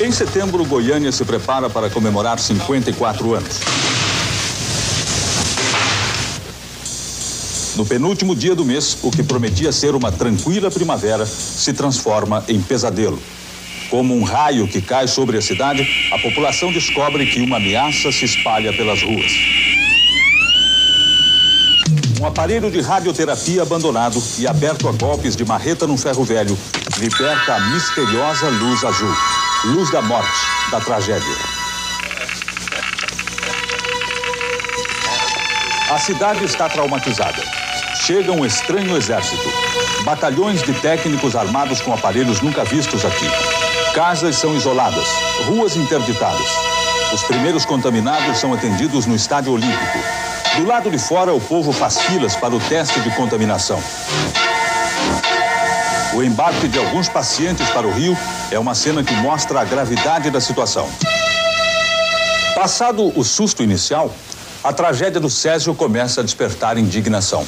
Em setembro, Goiânia se prepara para comemorar 54 anos. No penúltimo dia do mês, o que prometia ser uma tranquila primavera se transforma em pesadelo. Como um raio que cai sobre a cidade, a população descobre que uma ameaça se espalha pelas ruas. Um aparelho de radioterapia abandonado e aberto a golpes de marreta num ferro velho liberta a misteriosa luz azul. Luz da morte, da tragédia. A cidade está traumatizada. Chega um estranho exército. Batalhões de técnicos armados com aparelhos nunca vistos aqui. Casas são isoladas, ruas interditadas. Os primeiros contaminados são atendidos no Estádio Olímpico. Do lado de fora, o povo faz filas para o teste de contaminação. O embarque de alguns pacientes para o Rio é uma cena que mostra a gravidade da situação. Passado o susto inicial, a tragédia do Césio começa a despertar indignação.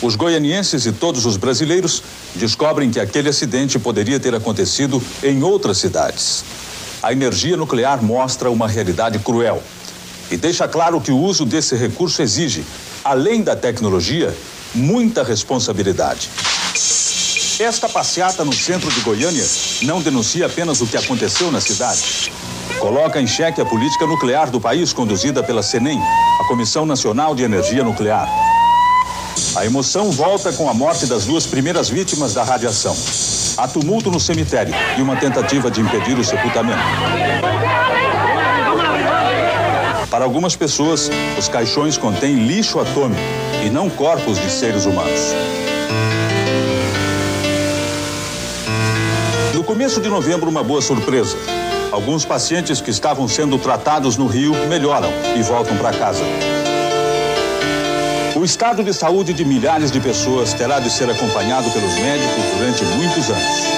Os goianienses e todos os brasileiros descobrem que aquele acidente poderia ter acontecido em outras cidades. A energia nuclear mostra uma realidade cruel e deixa claro que o uso desse recurso exige, além da tecnologia, muita responsabilidade. Esta passeata no centro de Goiânia não denuncia apenas o que aconteceu na cidade. Coloca em xeque a política nuclear do país conduzida pela CENEM, a Comissão Nacional de Energia Nuclear. A emoção volta com a morte das duas primeiras vítimas da radiação. Há tumulto no cemitério e uma tentativa de impedir o sepultamento. Para algumas pessoas, os caixões contêm lixo atômico e não corpos de seres humanos. No começo de novembro, uma boa surpresa. Alguns pacientes que estavam sendo tratados no Rio melhoram e voltam para casa. O estado de saúde de milhares de pessoas terá de ser acompanhado pelos médicos durante muitos anos.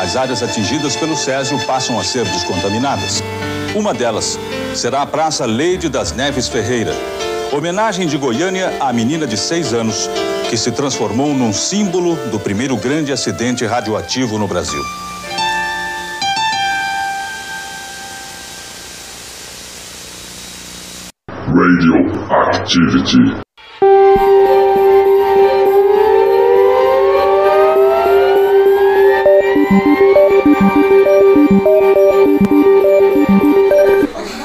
As áreas atingidas pelo Césio passam a ser descontaminadas. Uma delas será a Praça Leide das Neves Ferreira, homenagem de Goiânia à menina de seis anos que se transformou num símbolo do primeiro grande acidente radioativo no Brasil. Radioactivity.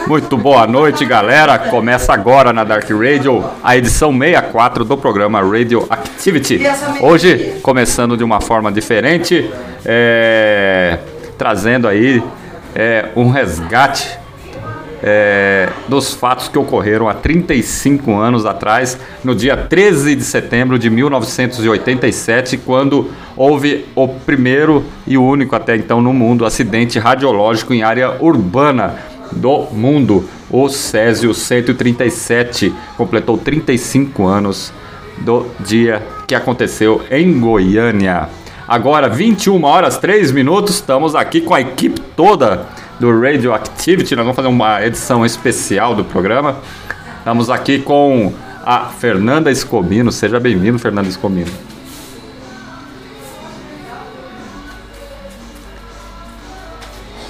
Muito boa noite, galera. Começa agora na Dark Radio a edição 64 do programa Radio Activity. Hoje, começando de uma forma diferente, é, trazendo aí é, um resgate é, dos fatos que ocorreram há 35 anos atrás, no dia 13 de setembro de 1987, quando houve o primeiro e único até então no mundo acidente radiológico em área urbana do mundo. O Césio 137 completou 35 anos do dia que aconteceu em Goiânia. Agora, 21 horas 3 minutos, estamos aqui com a equipe toda do Radioactivity. Nós vamos fazer uma edição especial do programa. Estamos aqui com a Fernanda Escomino. Seja bem-vindo, Fernanda Escomino.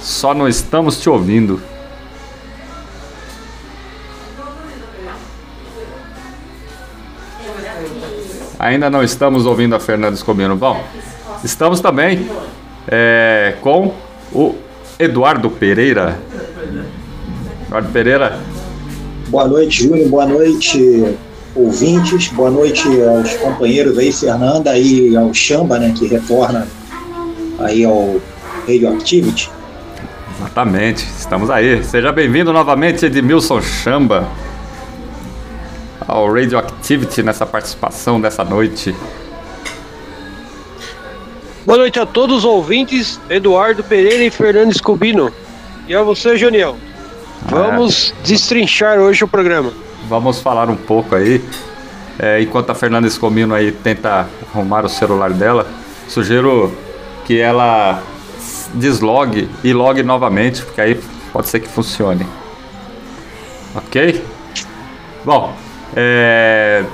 Só não estamos te ouvindo. Ainda não estamos ouvindo a Fernanda Escomino. Bom, estamos também é, com o Eduardo Pereira. Eduardo Pereira. Boa noite, Júnior. Boa noite, ouvintes. Boa noite aos companheiros aí, Fernanda, e ao Chamba, né, que retorna aí ao Radioactivity. Exatamente, estamos aí. Seja bem-vindo novamente, Edmilson Chamba, ao Radioactivity nessa participação dessa noite. Boa noite a todos os ouvintes, Eduardo Pereira e Fernando Escobino. E a você, Junião. Vamos é. destrinchar hoje o programa. Vamos falar um pouco aí. É, enquanto a Fernanda Escomino aí tenta arrumar o celular dela, sugiro que ela deslogue e logue novamente, porque aí pode ser que funcione. Ok? Bom, é,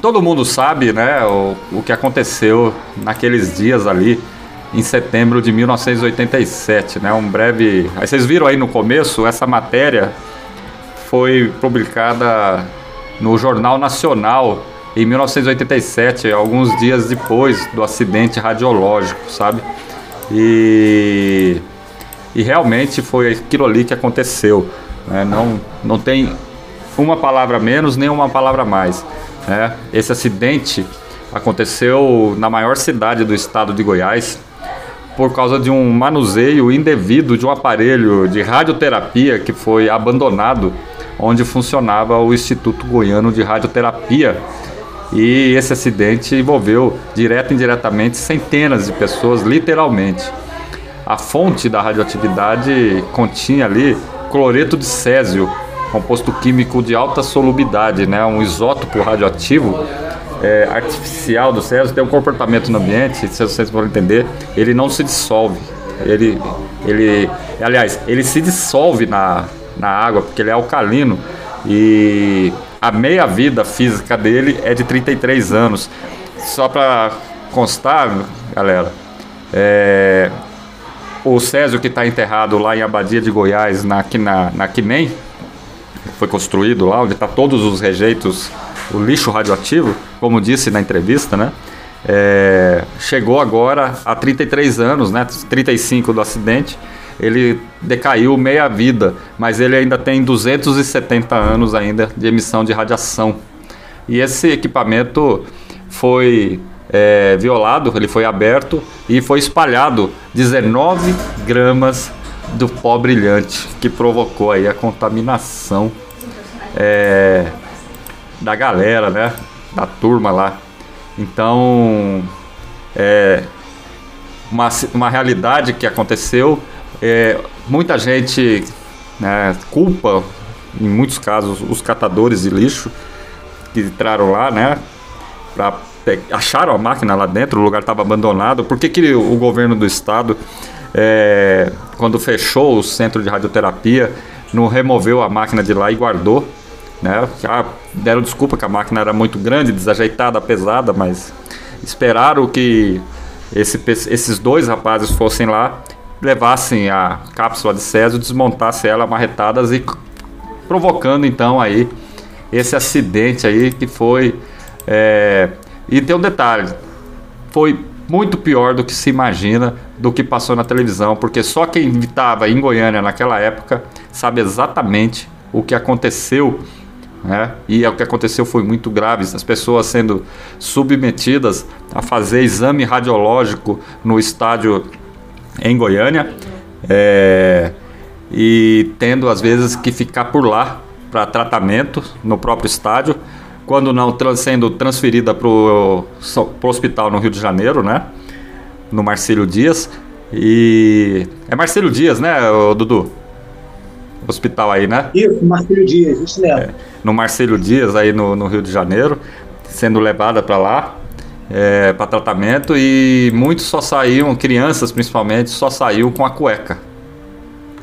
todo mundo sabe né, o, o que aconteceu naqueles dias ali em setembro de 1987, né? Um breve. Aí vocês viram aí no começo, essa matéria foi publicada no Jornal Nacional em 1987, alguns dias depois do acidente radiológico, sabe? E, e realmente foi aquilo ali que aconteceu. Né? Não, não tem uma palavra menos nem uma palavra mais. Né? Esse acidente aconteceu na maior cidade do estado de Goiás, por causa de um manuseio indevido de um aparelho de radioterapia que foi abandonado onde funcionava o Instituto Goiano de Radioterapia. E esse acidente envolveu direto e indiretamente centenas de pessoas, literalmente. A fonte da radioatividade continha ali cloreto de césio, composto químico de alta solubilidade, né? um isótopo radioativo é, artificial do céu tem um comportamento no ambiente, se vocês forem entender, ele não se dissolve. Ele, ele, aliás, ele se dissolve na, na água porque ele é alcalino e a meia vida física dele é de 33 anos. Só para constar, galera, é, o Césio que está enterrado lá em Abadia de Goiás, na, na, na Quinem, foi construído lá, onde está todos os rejeitos o lixo radioativo, como disse na entrevista, né? É, chegou agora a 33 anos, né? 35 do acidente. Ele decaiu meia vida, mas ele ainda tem 270 anos ainda de emissão de radiação. E esse equipamento foi é, violado, ele foi aberto e foi espalhado 19 gramas do pó brilhante que provocou aí a contaminação. É, da galera, né? Da turma lá. Então, é uma, uma realidade que aconteceu. É, muita gente né, culpa, em muitos casos, os catadores de lixo que entraram lá, né? Pra, acharam a máquina lá dentro, o lugar estava abandonado. Por que, que o governo do estado, é, quando fechou o centro de radioterapia, não removeu a máquina de lá e guardou? Né? Já deram desculpa que a máquina era muito grande, desajeitada, pesada, mas esperaram que esse, esses dois rapazes fossem lá, levassem a cápsula de Césio, desmontassem ela marretadas e provocando então aí esse acidente aí que foi. É... E tem um detalhe: foi muito pior do que se imagina do que passou na televisão, porque só quem estava em Goiânia naquela época sabe exatamente o que aconteceu né? E o que aconteceu foi muito grave, as pessoas sendo submetidas a fazer exame radiológico no estádio em Goiânia é, e tendo às vezes que ficar por lá para tratamento no próprio estádio, quando não sendo transferida para o hospital no Rio de Janeiro, né? No Marcelo Dias. E é Marcelo Dias, né, Dudu? hospital aí, né? Isso, Marcelo Dias, isso mesmo. É, no Marcelo Dias, aí no, no Rio de Janeiro, sendo levada para lá é, para tratamento e muitos só saíam, crianças principalmente, só saíam com a cueca.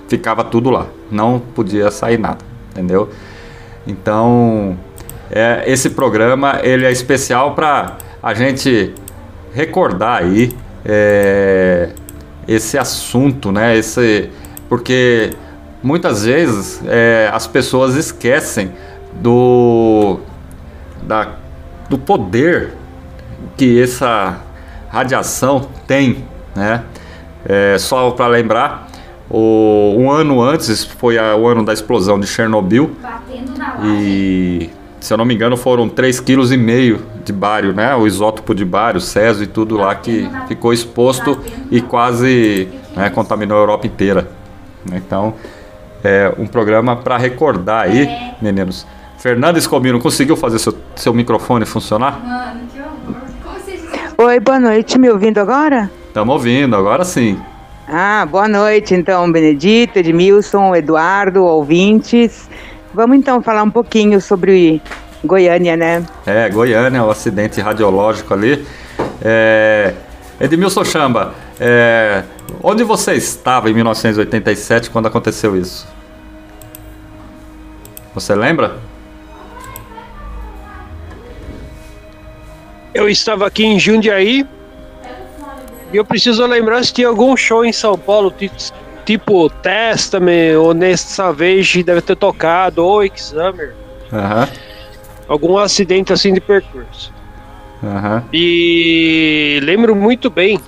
Ficava tudo lá, não podia sair nada, entendeu? Então, é, esse programa ele é especial para a gente recordar aí é, esse assunto, né? Esse, porque muitas vezes é, as pessoas esquecem do, da, do poder que essa radiação tem, né? É, só para lembrar, o, um ano antes foi a, o ano da explosão de Chernobyl e se eu não me engano foram 3,5 kg de bário, né? O isótopo de bário, césio e tudo lá que ficou exposto e quase né, contaminou a Europa inteira. Então é, um programa para recordar aí, meninos. Fernanda Escomino, conseguiu fazer seu, seu microfone funcionar? Mano, que horror. Oi, boa noite. Me ouvindo agora? Estamos ouvindo, agora sim. Ah, boa noite então, Benedito, Edmilson, Eduardo, ouvintes. Vamos então falar um pouquinho sobre Goiânia, né? É, Goiânia, o acidente radiológico ali. É... Edmilson Chamba, é... onde você estava em 1987 quando aconteceu isso? Você lembra? Eu estava aqui em Jundiaí e eu preciso lembrar se tinha algum show em São Paulo, tipo Testament ou Nessa Vez deve ter tocado, ou Examer. Aham. Algum acidente assim de percurso. Aham. E lembro muito bem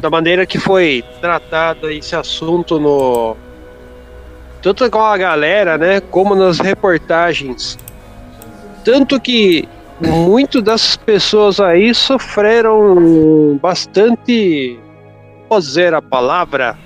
da maneira que foi tratado esse assunto no tanto com a galera, né, como nas reportagens. Tanto que muito das pessoas aí sofreram bastante, dizer a palavra,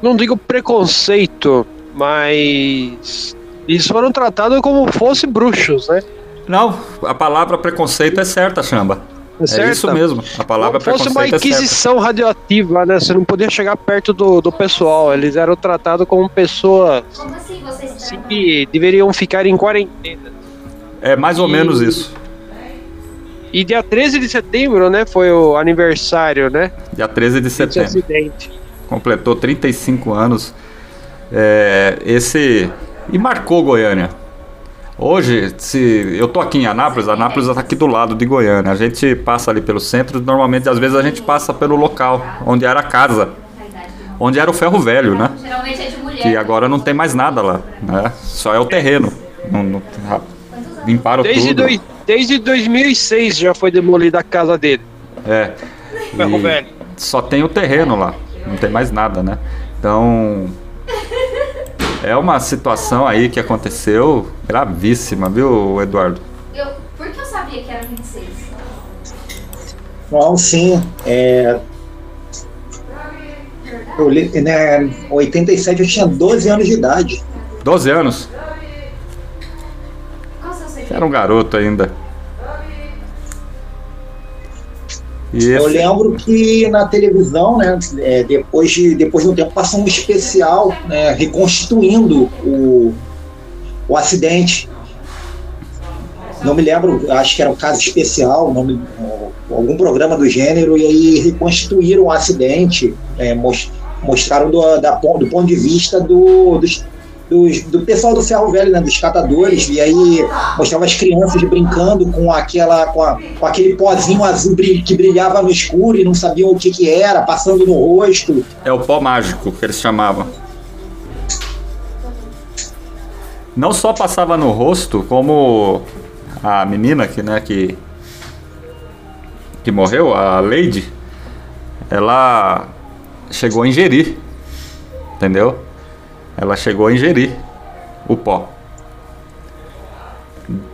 não digo preconceito, mas eles foram tratados como fossem bruxos, né? Não, a palavra preconceito é certa, Chamba. É, certa? isso mesmo, a palavra Como fosse uma preconceito é inquisição radioativa, né? Você não podia chegar perto do, do pessoal. Eles eram tratados como pessoas Como assim vocês assim, que deveriam ficar em quarentena. É mais ou E- menos isso. E dia 13 de setembro, né? Foi o aniversário, né? Dia 13 de setembro. acidente. completou 35 anos. É, esse e marcou Goiânia. Hoje, se eu tô aqui em Anápolis, Anápolis está aqui do lado de Goiânia. A gente passa ali pelo centro, normalmente às vezes a gente passa pelo local onde era a casa, onde era o ferro velho, né? Geralmente é de mulher. Que agora não tem mais nada lá, né? Só é o terreno. Não, não, limparam Desde, tudo. dois, desde 2006 já foi demolida a casa dele. É. Ferro E velho. Só tem o terreno lá, não tem mais nada, né? Então. É uma situação aí que aconteceu gravíssima, viu, Eduardo? Eu, por que eu sabia que era 26? Não, sim. É, eu, li- né, 87 eu tinha 12 anos de idade. 12 anos, era um garoto ainda. E Eu esse, lembro que na televisão, né, é, depois, de, depois de um tempo, passou um especial né, reconstituindo o, o acidente. Não me lembro, acho que era um caso especial, me- algum programa do gênero, e aí reconstituíram o acidente, é, mos- mostraram do, da, do ponto de vista do, dos, dos- do pessoal do ferro velho, né, dos catadores, e aí mostrava as crianças brincando com aquela com, a- com aquele pozinho azul que brilhava no escuro e não sabiam o que, que era, passando no rosto. é o pó mágico que eles chamavam. Não só passava no rosto, como a menina que, né, que, que morreu, a Lady, ela chegou a ingerir, entendeu? Ela chegou a ingerir o pó.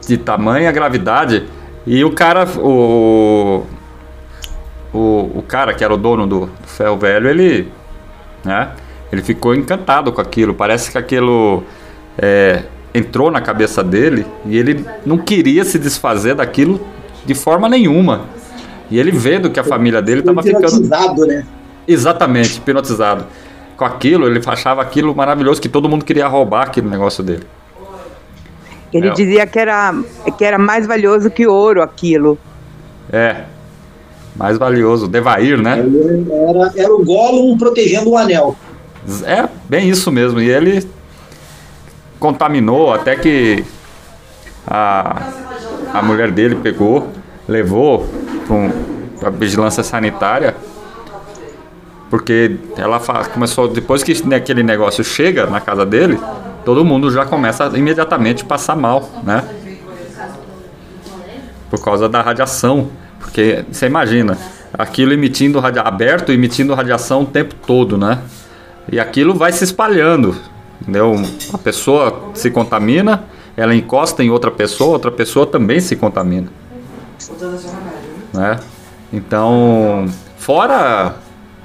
De tamanha gravidade. E o cara, o, o, o cara que era o dono do, do ferro velho, ele, né, ele ficou encantado com aquilo. Parece que aquilo é, entrou na cabeça dele e ele não queria se desfazer daquilo de forma nenhuma. E ele vendo que a família dele estava ficando hipnotizado, né? exatamente hipnotizado com aquilo. Ele achava aquilo maravilhoso que todo mundo queria roubar aquele negócio dele. Ele É. dizia que era, que era mais valioso que ouro aquilo. É. Mais valioso, Devair, né? Era, era o Gollum protegendo o anel. É bem isso mesmo. E ele contaminou até que a, a mulher dele pegou, levou para a vigilância sanitária. Porque ela começou, depois que né, aquele negócio chega na casa dele, todo mundo já começa a imediatamente passar mal, né? Por causa da radiação. Porque você imagina, aquilo emitindo radia aberto, emitindo radiação o tempo todo, né? E aquilo vai se espalhando. Entendeu? A pessoa se contamina, ela encosta em outra pessoa, outra pessoa também se contamina. Né? Então, fora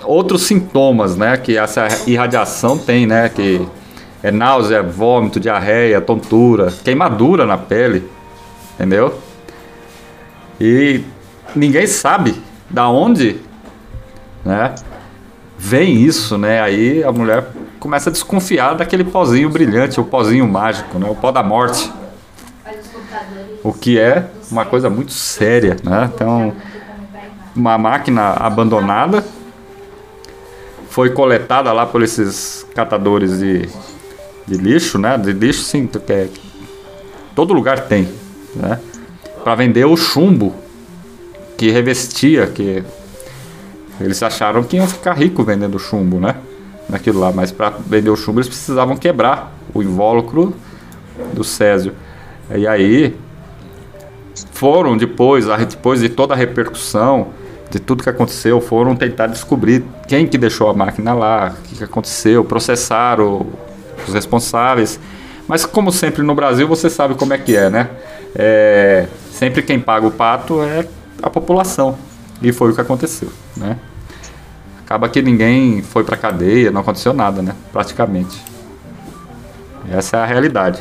outros sintomas, né, que essa irradiação tem, né, que é náusea, vômito, diarreia, tontura, queimadura na pele, entendeu? E ninguém sabe da onde, né? Vem isso, né? Aí a mulher começa a desconfiar daquele pozinho brilhante, o pozinho mágico, né? O pó da morte. O que é uma coisa muito séria, né? Então, uma máquina abandonada foi coletada lá por esses catadores de, de lixo, né? De lixo, sim, que é, todo lugar tem, né? Para vender o chumbo que revestia, que eles acharam que iam ficar ricos vendendo chumbo, né? Naquilo lá, mas para vender o chumbo eles precisavam quebrar o invólucro do Césio. E aí foram depois, depois de toda a repercussão de tudo que aconteceu, foram tentar descobrir quem que deixou a máquina lá, o que, que aconteceu, processaram os responsáveis. Mas como sempre no Brasil, você sabe como é que é, né? É, sempre quem paga o pato é a população. E foi o que aconteceu, né? Acaba que ninguém foi para cadeia, não aconteceu nada, né? Praticamente. Essa é a realidade.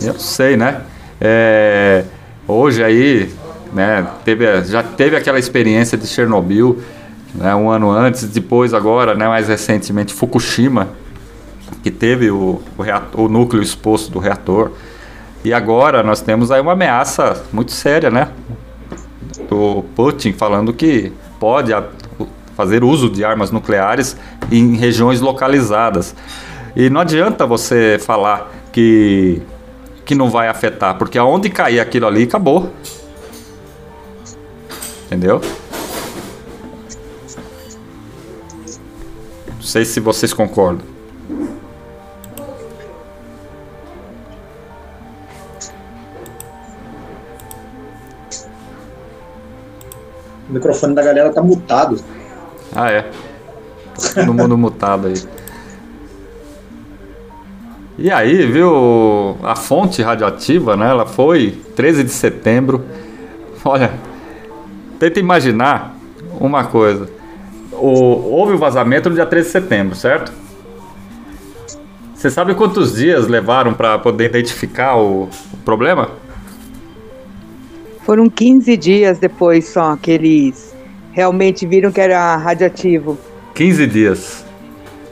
Eu sei, né? É, hoje aí, né, teve, já teve aquela experiência de Chernobyl, né, um ano antes, depois agora, né, mais recentemente Fukushima, que teve o, o, reator, o núcleo exposto do reator. E agora nós temos aí uma ameaça muito séria, né? Do Putin falando que pode fazer uso de armas nucleares em regiões localizadas. E não adianta você falar que que não vai afetar, porque aonde cair aquilo ali, acabou. Entendeu? Não sei se vocês concordam. O microfone da galera tá mutado. Ah, é. Todo mundo mutado aí. E aí, viu, a fonte radioativa, né? Ela foi 13 de setembro. Olha, tenta imaginar uma coisa. O, houve o vazamento no dia 13 de setembro, certo? Você sabe quantos dias levaram para poder identificar o, o, problema? Foram 15 dias depois só que eles realmente viram que era radioativo. 15 dias.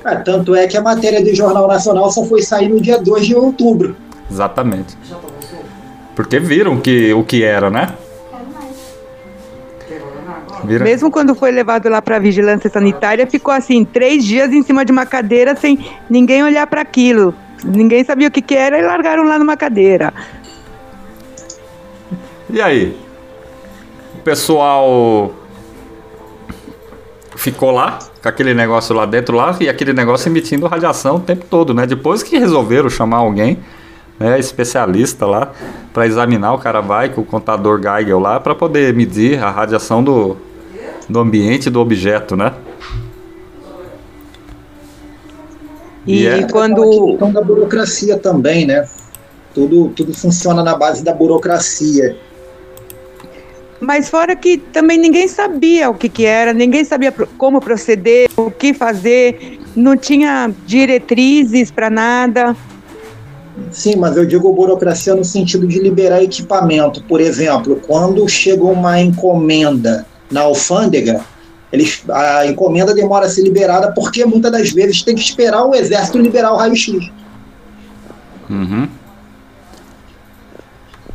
É, tanto é que a matéria do Jornal Nacional só foi sair no dia 2 de outubro. Exatamente. Porque viram que, o que era, né? Viram? Mesmo quando foi levado lá para a vigilância sanitária, ficou assim, três dias em cima de uma cadeira sem ninguém olhar para aquilo. Ninguém sabia o que, que era e largaram lá numa cadeira. E aí? O pessoal ficou lá, com aquele negócio lá dentro lá, e aquele negócio emitindo radiação o tempo todo, né? Depois que resolveram chamar alguém, né, especialista lá, para examinar, o cara vai com o contador Geiger lá, para poder medir a radiação do, do ambiente do objeto, né? E, e é quando. A questão da burocracia também, né? Tudo, tudo funciona na base da burocracia. Mas fora que também ninguém sabia o que, que era, ninguém sabia como proceder, o que fazer, não tinha diretrizes para nada. Sim, mas eu digo burocracia no sentido de liberar equipamento. Por exemplo, quando chega uma encomenda na alfândega, eles, a encomenda demora a ser liberada porque muitas das vezes tem que esperar o exército liberar o raio-x. Uhum.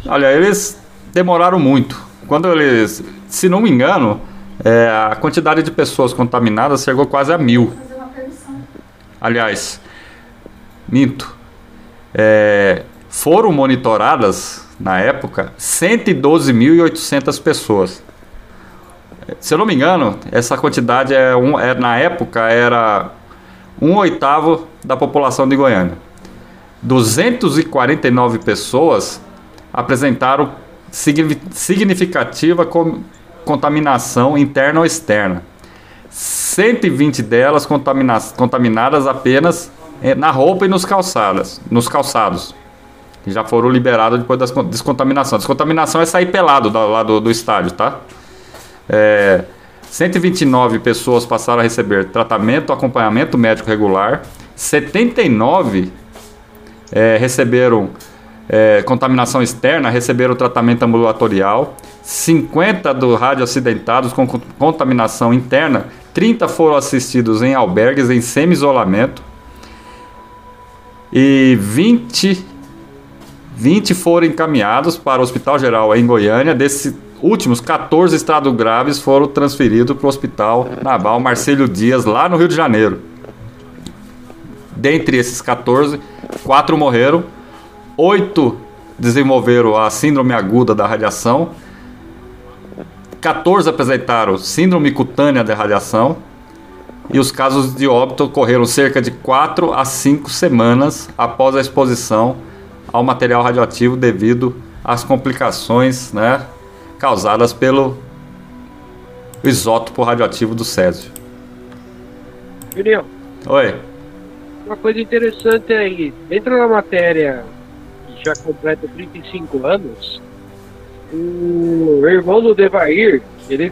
Olha, eles demoraram muito quando eles, se não me engano, é, a quantidade de pessoas contaminadas chegou quase a mil. Aliás, minto. É, foram monitoradas, na época, 112.800 pessoas. Se eu não me engano, essa quantidade é, um, é na época era um oitavo da população de Goiânia. 249 pessoas apresentaram significativa contaminação interna ou externa. 120 delas contamina contaminadas apenas eh, na roupa e nos calçados, nos calçados. Que já foram liberados depois da descontaminação. Descontaminação é sair pelado do, lá do, do estádio, tá? É, 129 pessoas passaram a receber tratamento, acompanhamento médico regular. 79 é, receberam é, contaminação externa receberam tratamento ambulatorial, 50 do rádio acidentados com con- contaminação interna, 30 foram assistidos em albergues em semi-isolamento e 20, 20 foram encaminhados para o Hospital Geral em Goiânia. Desses últimos, 14 estados graves foram transferidos para o Hospital Naval Marcelo Dias, lá no Rio de Janeiro. Dentre esses 14, 4 morreram, 8 desenvolveram a síndrome aguda da radiação, 14 apresentaram síndrome cutânea da radiação e os casos de óbito ocorreram cerca de 4 a 5 semanas após a exposição ao material radioativo devido às complicações né, causadas pelo isótopo radioativo do césio. Julião, Oi. uma coisa interessante aí, dentro da matéria que já completa 35 anos, o irmão do Devair, ele,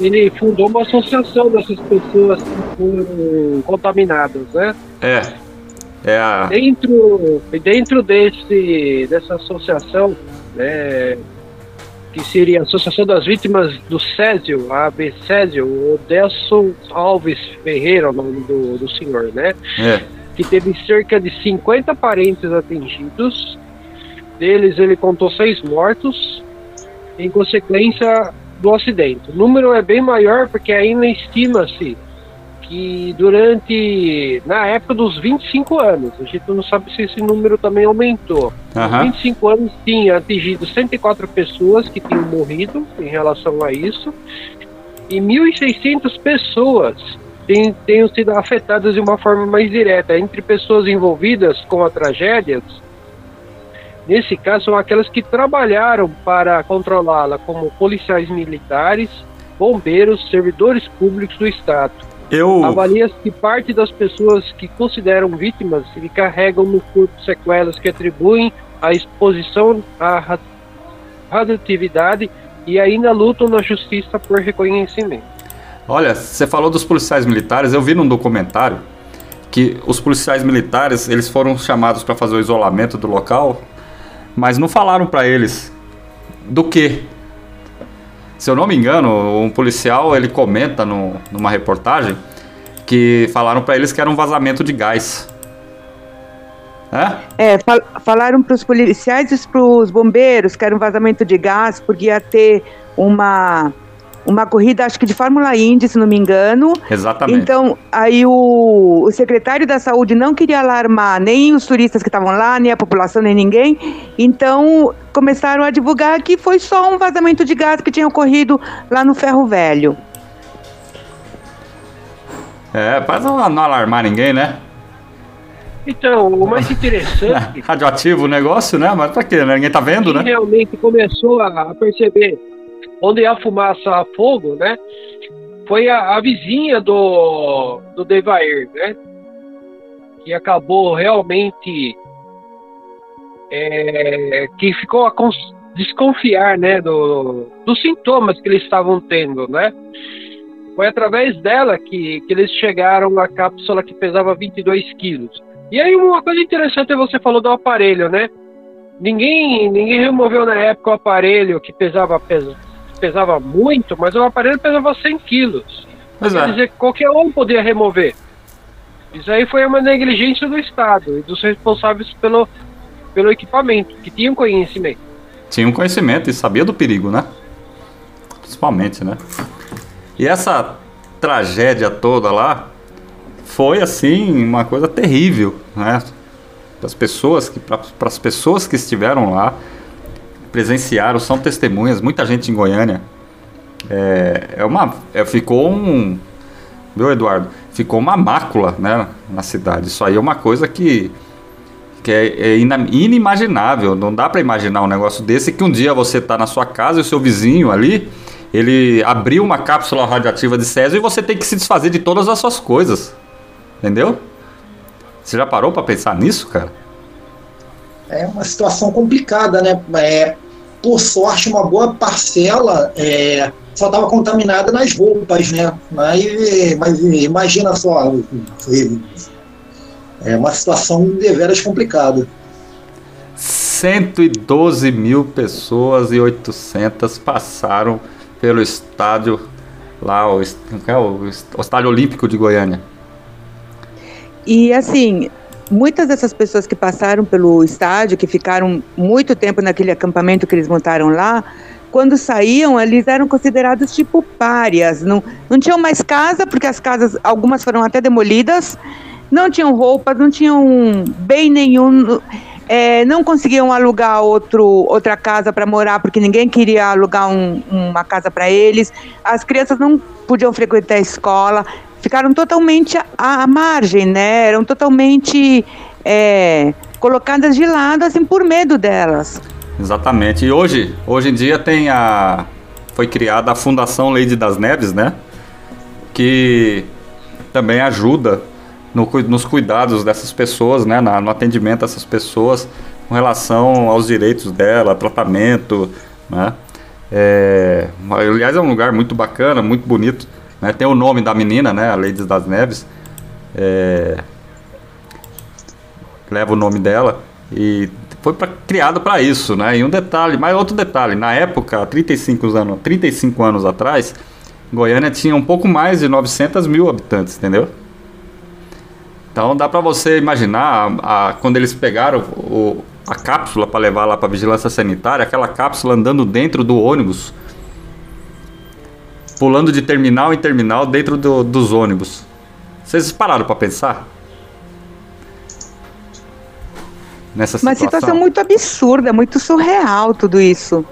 ele fundou uma associação dessas pessoas que foram contaminadas, né? É. É a. Dentro, dentro desse, dessa associação, né, que seria a Associação das Vítimas do Césio, a AB Césio, o Alves Ferreira, o nome do, do senhor, né? É. que teve cerca de 50 parentes atingidos. Deles, ele contou seis mortos em consequência do acidente. O número é bem maior porque ainda estima-se que durante, na época dos 25 anos, a gente não sabe se esse número também aumentou. Aham. 25 anos tinha atingido 104 pessoas que tinham morrido em relação a isso, e 1.600 pessoas têm, tenham sido afetadas de uma forma mais direta. Entre pessoas envolvidas com a tragédia, nesse caso, são aquelas que trabalharam para controlá-la, como policiais militares, bombeiros, servidores públicos do Estado. Eu. Avalia-se que parte das pessoas que consideram vítimas e carregam no corpo sequelas que atribuem à exposição à ra- radioatividade e ainda lutam na justiça por reconhecimento. Olha, você falou dos policiais militares, eu vi num documentário que os policiais militares, eles foram chamados para fazer o isolamento do local, mas não falaram para eles do que. Se eu não me engano, um policial, ele comenta no, numa reportagem que falaram para eles que era um vazamento de gás. É? É, fal- falaram para os policiais e para os bombeiros que era um vazamento de gás, porque ia ter uma, uma corrida, acho que de Fórmula Indy, se não me engano. Exatamente. Então, aí o, o secretário da saúde não queria alarmar nem os turistas que estavam lá, nem a população, nem ninguém. Então, começaram a divulgar que foi só um vazamento de gás que tinha ocorrido lá no Ferro Velho. É, para não, alarmar ninguém, né? Então, o mais interessante Radioativo o negócio, né? Mas pra quê? né? Ninguém tá vendo, quem né? realmente começou a perceber onde há fumaça há fogo, né? Foi a, a vizinha do, do Devair, né? Que acabou realmente é, que ficou a desconfiar, né? Do, dos sintomas que eles estavam tendo, né? Foi através dela que, que eles chegaram à cápsula que pesava 22 quilos. E aí uma coisa interessante é você falou do aparelho, né? Ninguém, ninguém removeu na época o aparelho que pesava, pes- pesava muito, mas o aparelho pesava 100 quilos. Pois Quer é. dizer que qualquer um podia remover. Isso aí foi uma negligência do Estado e dos responsáveis pelo, pelo equipamento, que tinham conhecimento. Tinha um conhecimento e sabia do perigo, né? Principalmente, né? E essa tragédia toda lá foi assim uma coisa terrível, né? Para as pessoas que para as pessoas que estiveram lá presenciaram, são testemunhas, muita gente em Goiânia. É, é uma é, ficou um viu, Eduardo? Ficou uma mácula, né, na cidade. Isso aí é uma coisa que que é, é inimaginável. Não dá para imaginar um negócio desse que um dia você tá na sua casa e o seu vizinho ali, ele abriu uma cápsula radioativa de césio e você tem que se desfazer de todas as suas coisas. Entendeu? Você já parou para pensar nisso, cara? É uma situação complicada, né? É, por sorte, uma boa parcela é, só estava contaminada nas roupas, né? Mas, mas imagina só, é uma situação deveras complicada. 112 mil pessoas e 800 passaram pelo estádio lá, o, é o, o estádio olímpico de Goiânia. E assim, muitas dessas pessoas que passaram pelo estádio, que ficaram muito tempo naquele acampamento que eles montaram lá, quando saíam, eles eram considerados tipo párias. Não, não tinham mais casa, porque as casas, algumas foram até demolidas, não tinham roupas, não tinham bem nenhum. É, não conseguiam alugar outro, outra casa para morar, porque ninguém queria alugar um, uma casa para eles. As crianças não podiam frequentar a escola, ficaram totalmente à, à margem, né? Eram totalmente é, colocadas de lado, assim, por medo delas. Exatamente. E hoje, hoje em dia tem a foi criada a Fundação Lady das Neves, né? Que também ajuda no, nos cuidados dessas pessoas, né? no atendimento dessas pessoas com relação aos direitos dela, tratamento, né? É, aliás, é um lugar muito bacana, muito bonito. Né? Tem o nome da menina, né? A Lady das Neves. É, leva o nome dela. E foi pra, criado para isso, né? E um detalhe, mais outro detalhe, na época, 35 anos, 35 anos atrás, Goiânia tinha um pouco mais de 900 mil habitantes, entendeu? Então dá para você imaginar a, a, quando eles pegaram o, a cápsula para levar lá para vigilância sanitária, aquela cápsula andando dentro do ônibus, pulando de terminal em terminal dentro do, dos ônibus. Vocês pararam para pensar? nessa situação. Uma situação muito absurda, muito surreal tudo isso.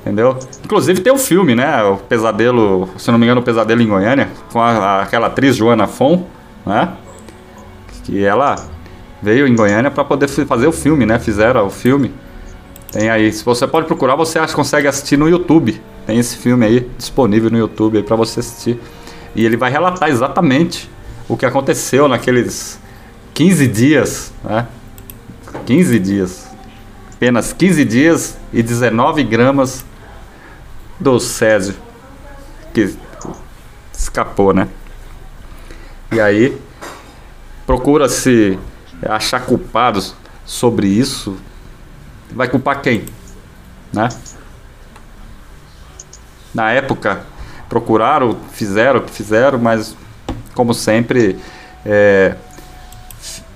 Entendeu? Inclusive tem o filme, né? O Pesadelo, se não me engano, o Pesadelo em Goiânia, com a, a, aquela atriz Joana Fon, né? Que ela veio em Goiânia para poder fazer o filme, né? Fizeram o filme. Tem aí, se você pode procurar, você acha, consegue assistir no YouTube. Tem esse filme aí disponível no YouTube para você assistir. E ele vai relatar exatamente o que aconteceu naqueles 15 dias, né? 15 dias. Apenas 15 dias e 19 gramas do Césio que escapou, né? E aí procura-se achar culpados sobre isso. Vai culpar quem? Né? Na época procuraram, fizeram o que fizeram, mas como sempre é,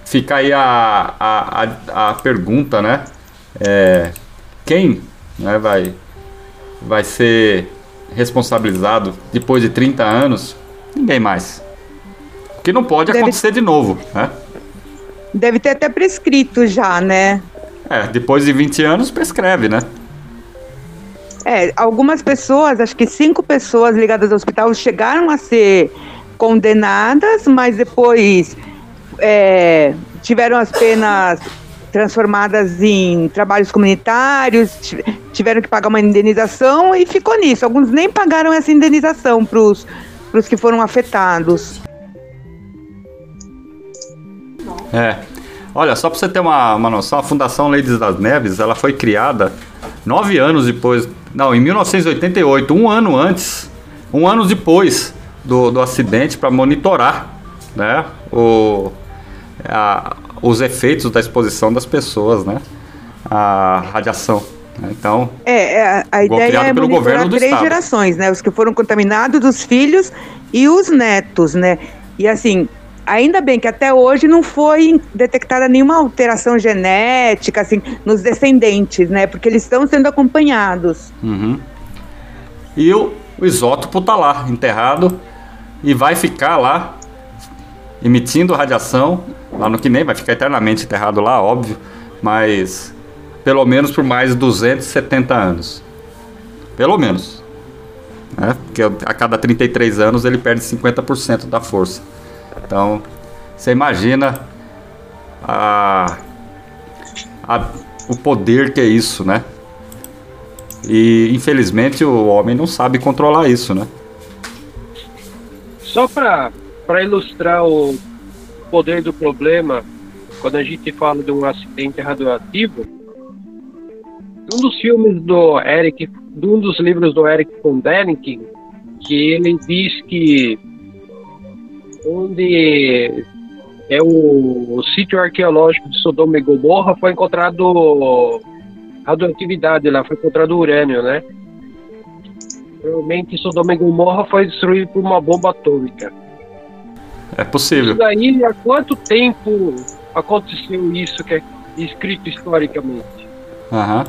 fica aí a, a, a, a pergunta, né? É, quem né, vai, vai ser responsabilizado depois de 30 anos? Ninguém mais. O que não pode Deve... acontecer de novo, né? Deve ter até prescrito já, né? É, depois de 20 anos prescreve, né? É, algumas pessoas, acho que cinco pessoas ligadas ao hospital chegaram a ser condenadas, mas depois é, tiveram as penas transformadas em trabalhos comunitários, tiveram que pagar uma indenização e ficou nisso. Alguns nem pagaram essa indenização para os que foram afetados. É. Olha, só para você ter uma, uma noção, a Fundação Ladies das Neves ela foi criada nove anos depois, não, em 1988, um ano antes, um ano depois do, do acidente para monitorar né, o, a, os efeitos da exposição das pessoas, né? A radiação. Né? Então, é, é a ideia é pelo governo do três estado. gerações, né? Os que foram contaminados, os filhos e os netos, né? E assim, ainda bem que até hoje não foi detectada nenhuma alteração genética, assim, nos descendentes, né? Porque eles estão sendo acompanhados. Uhum. E o, o isótopo tá lá, enterrado, e vai ficar lá emitindo radiação, lá no que nem vai ficar eternamente enterrado lá, óbvio, mas pelo menos por mais 270 anos. Pelo menos. Né? Porque a cada 33 anos ele perde 50% da força. Então, você imagina a, a, o poder que é isso, né? E infelizmente o homem não sabe controlar isso, né? Só para ilustrar o poder do problema, quando a gente fala de um acidente radioativo, um dos filmes do Eric, um dos livros do Eric von Däniken, que ele diz que onde é o, o sítio arqueológico de Sodoma e Gomorra foi encontrado radioatividade lá, foi encontrado urânio, né? Provavelmente Sodoma e Gomorra foi destruído por uma bomba atômica. É possível. Isso daí, há quanto tempo aconteceu isso que é escrito historicamente? Aham.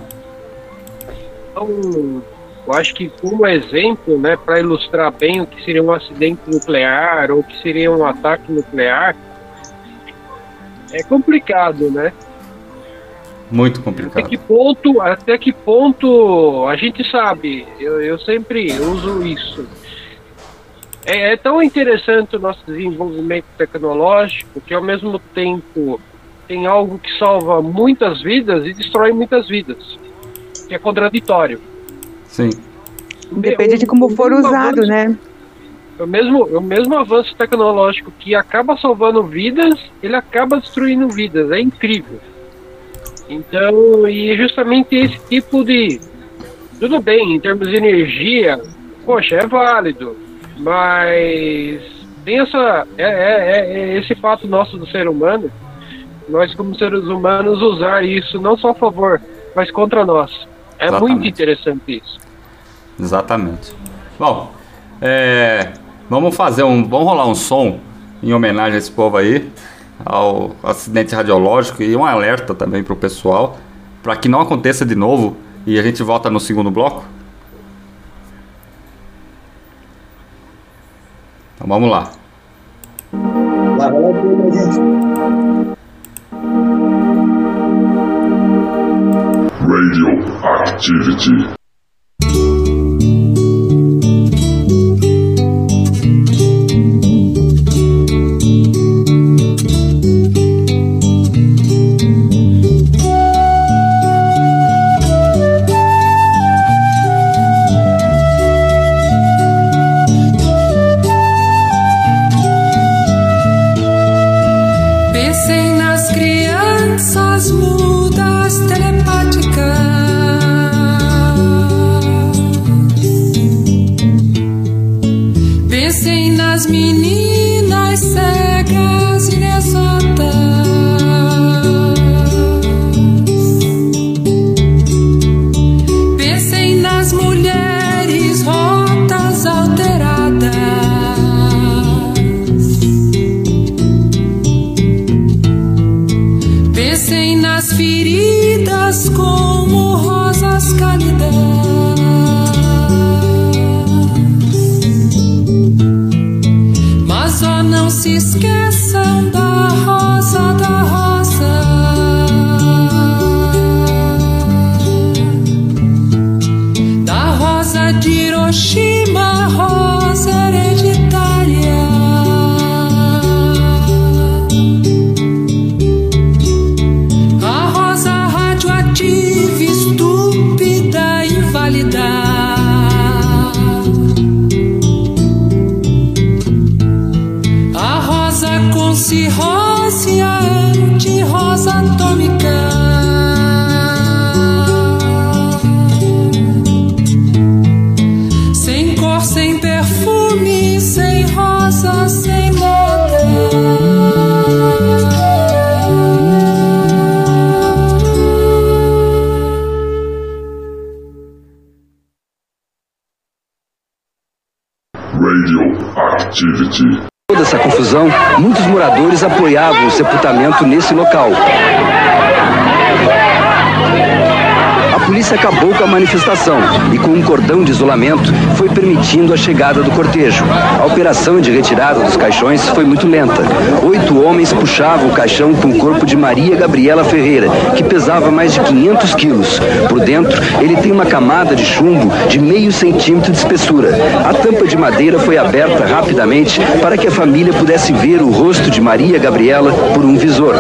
Então, eu acho que como exemplo, né, para ilustrar bem o que seria um acidente nuclear ou o que seria um ataque nuclear, é complicado, né? Muito Até complicado. que ponto, até que ponto a gente sabe, eu, eu sempre uso isso. É, é tão interessante o nosso desenvolvimento tecnológico que ao mesmo tempo tem algo que salva muitas vidas e destrói muitas vidas, que é contraditório. Sim. Depende de como for usado, avanço- né? O mesmo, o mesmo avanço tecnológico que acaba salvando vidas, ele acaba destruindo vidas. É incrível. Então, e justamente esse tipo de. Tudo bem, em termos de energia, poxa, é válido. Mas tem essa. É, é- é- é esse fato nosso do ser humano, nós como seres humanos usar isso não só a favor, mas contra nós. É Exatamente. muito interessante isso. Exatamente. Bom, é, vamos fazer um. Vamos rolar um som em homenagem a esse povo aí, ao acidente radiológico e um alerta também pro pessoal, para que não aconteça de novo e a gente volta no segundo bloco. Então vamos lá. Vai rolar se esqueçam da apoiavam o sepultamento nesse local. Polícia acabou com a manifestação e, com um cordão de isolamento, foi permitindo a chegada do cortejo. A operação de retirada dos caixões foi muito lenta. Oito homens puxavam o caixão com o corpo de Maria Gabriela Ferreira, que pesava mais de 500 quilos. Por dentro, ele tem uma camada de chumbo de meio centímetro de espessura. A tampa de madeira foi aberta rapidamente para que a família pudesse ver o rosto de Maria Gabriela por um visor.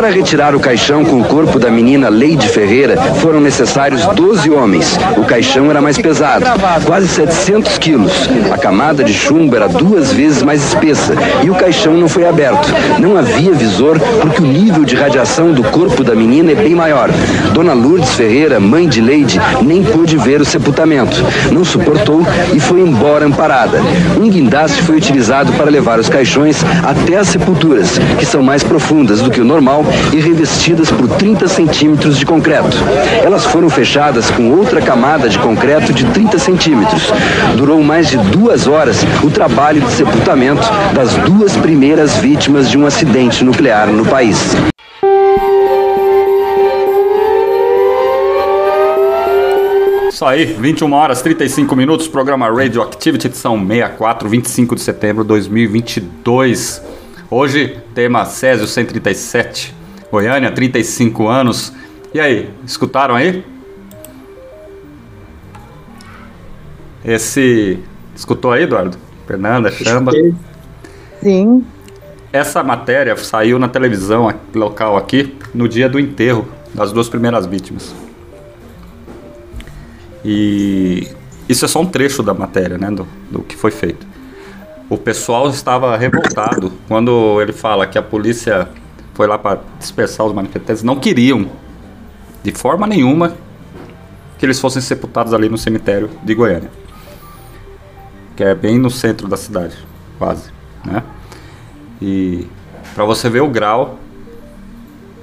Para retirar o caixão com o corpo da menina Leide Ferreira, foram necessários 12 homens. O caixão era mais pesado, quase 700 quilos. A camada de chumbo era duas vezes mais espessa e o caixão não foi aberto. Não havia visor porque o nível de radiação do corpo da menina é bem maior. Dona Lourdes Ferreira, mãe de Leide, nem pôde ver o sepultamento. Não suportou e foi embora amparada. Um guindaste foi utilizado para levar os caixões até as sepulturas, que são mais profundas do que o normal e revestidas por 30 centímetros de concreto. Elas foram fechadas com outra camada de concreto de 30 centímetros. Durou mais de duas horas o trabalho de sepultamento das duas primeiras vítimas de um acidente nuclear no país. Isso aí, 21 horas 35 minutos, programa Radioactivity, edição 64, 25 de setembro de 2022. Hoje, tema Césio 137, Goiânia, 35 anos. E aí, escutaram aí? Esse. Escutou aí, Eduardo? Fernanda, Chamba? Sim. Essa matéria saiu na televisão local aqui no dia do enterro das duas primeiras vítimas. E isso é só um trecho da matéria, né, do, do que foi feito. O pessoal estava revoltado quando ele fala que a polícia foi lá para dispersar os manifestantes. Não queriam, de forma nenhuma, que eles fossem sepultados ali no cemitério de Goiânia, que é bem no centro da cidade, quase, né? E para você ver o grau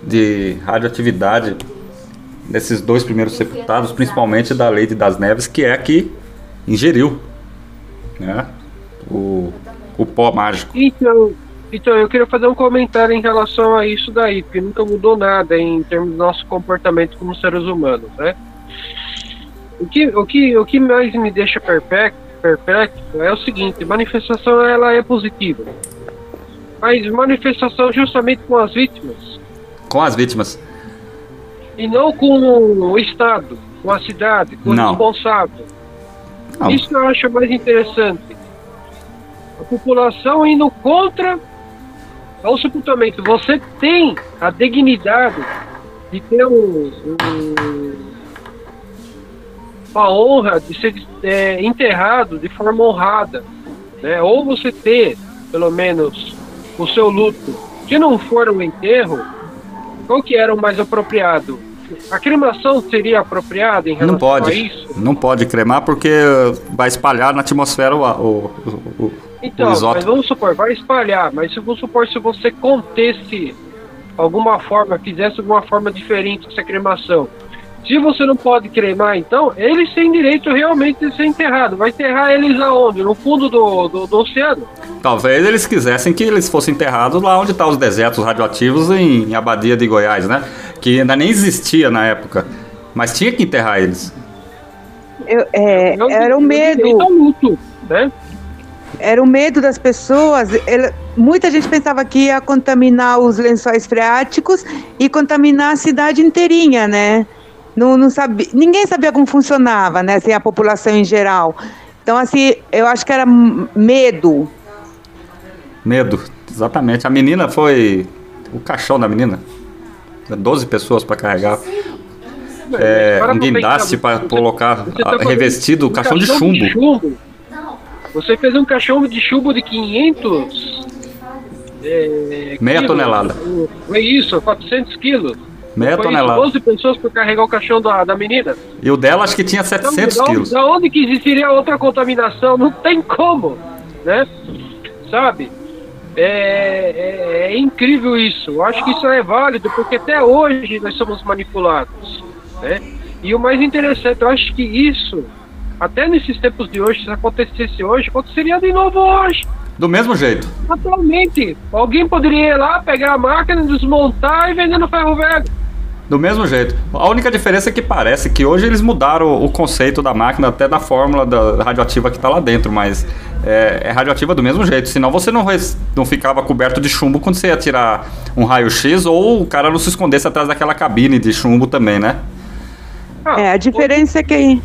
de radioatividade desses dois primeiros sepultados, principalmente da Lady das Neves, que é a que ingeriu né, o, o pó mágico. Então, então, eu queria fazer um comentário em relação a isso daí, porque nunca mudou nada em termos do nosso comportamento como seres humanos, né? O que, o que, o que mais me deixa perplexo, perplexo é o seguinte, manifestação ela é positiva. Mas manifestação justamente com as vítimas, Com as vítimas. e não com o Estado, com a cidade, com Não. o responsável. Não. Isso eu acho mais interessante. A população indo contra o sepultamento. Você tem a dignidade de ter um, um- uma honra de ser é, enterrado de forma honrada. Né? Ou você ter, pelo menos, o seu luto. Se não for um enterro, qual que era o mais apropriado? A cremação seria apropriada em relação Não a pode. isso? Não pode cremar porque vai espalhar na atmosfera o, o, o Então, mas isótopo. vamos supor, vai espalhar, mas se vamos supor se você contesse alguma forma, fizesse alguma forma diferente essa cremação. Se você não pode cremar, então, eles têm direito realmente de ser enterrado. Vai enterrar eles aonde? No fundo do, do, do oceano? Talvez eles quisessem que eles fossem enterrados lá onde estão os desertos radioativos em Abadia de Goiás, né? Que ainda nem existia na época. Mas tinha que enterrar eles. Eu- é, era o medo. direito ao luto, né? Era o medo das pessoas. Ele- muita gente pensava que ia contaminar os lençóis freáticos e contaminar a cidade inteirinha, né? Não, não sabia, ninguém sabia como funcionava, né? Assim, a população em geral. Então, assim, eu acho que era medo. Medo, exatamente. A menina foi. O caixão da menina. 12 pessoas para carregar. É, um guindaste para colocar tá revestido o caixão de chumbo. Você fez um caixão de chumbo de 500. é, Meia quilos. tonelada. É isso, 400 quilos. Meia Foi tonelada. Isso, 12 pessoas para carregar o caixão da, da menina. E o dela acho que tinha 700 da, onde- quilos. da onde que existiria outra contaminação? Não tem como, né? Sabe? É, é- é incrível isso. Eu acho que isso é válido porque até hoje nós somos manipulados, né? E o mais interessante, eu acho que isso, até nesses tempos de hoje, se acontecesse hoje, aconteceria de novo hoje. Do mesmo jeito. Atualmente, alguém poderia ir lá, pegar a máquina, desmontar e vender no ferro velho. Do mesmo jeito. A única diferença é que parece que hoje eles mudaram o conceito da máquina, até da fórmula da radioativa que está lá dentro, mas é, é radioativa do mesmo jeito. Senão você não, não ficava coberto de chumbo quando você ia tirar um raio-x ou o cara não se escondesse atrás daquela cabine de chumbo também, né? Ah, É, a diferença é que